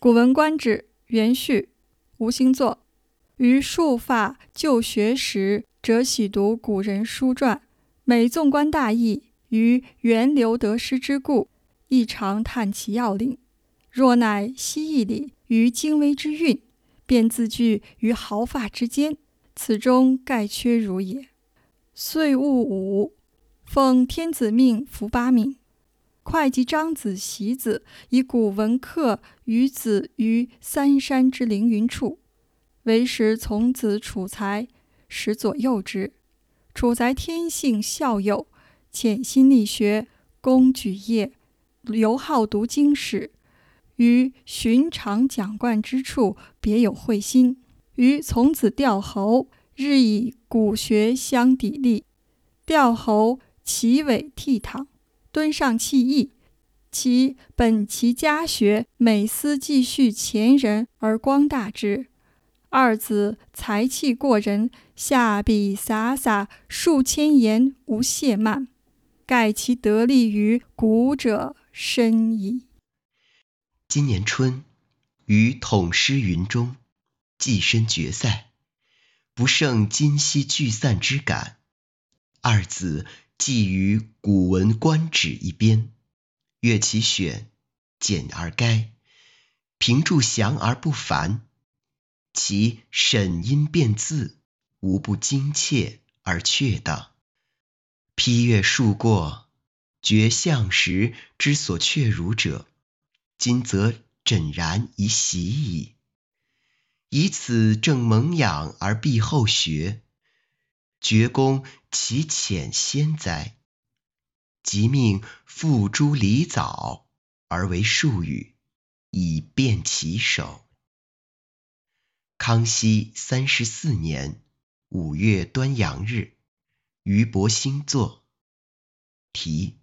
古文观止》元序，吴兴作。于束发就学时，辄喜读古人书传，每纵观大义，于源流得失之故，亦常叹其要领。若乃蜥义理于精微之韵，便自具于毫发之间，此中盖缺如也。岁戊午，奉天子命服八命。会稽张子习子以古文刻于子于三山之凌云处，为时从子楚才，始左右之。楚才天性孝友，潜心力学，工举业，尤好读经史。于寻常讲贯之处，别有慧心。于从子调侯，日以古学相砥砺。调侯其尾倜傥。敦上弃义，其本其家学，每思继续前人而光大之。二子才气过人，下笔洒洒数千言，无懈慢，盖其得力于古者深矣。今年春，于统师云中，寄身决赛，不胜今夕聚散之感。二子。寄于《古文观止》一编，阅其选，简而赅，评注详而不繁，其审音辨字，无不精切而确当。批阅数过，觉相时之所确如者，今则枕然以喜矣。以此正蒙养而必后学。绝功其浅先哉！即命付诸离藻而为术语，以便其手。康熙三十四年五月端阳日，俞伯兴作题。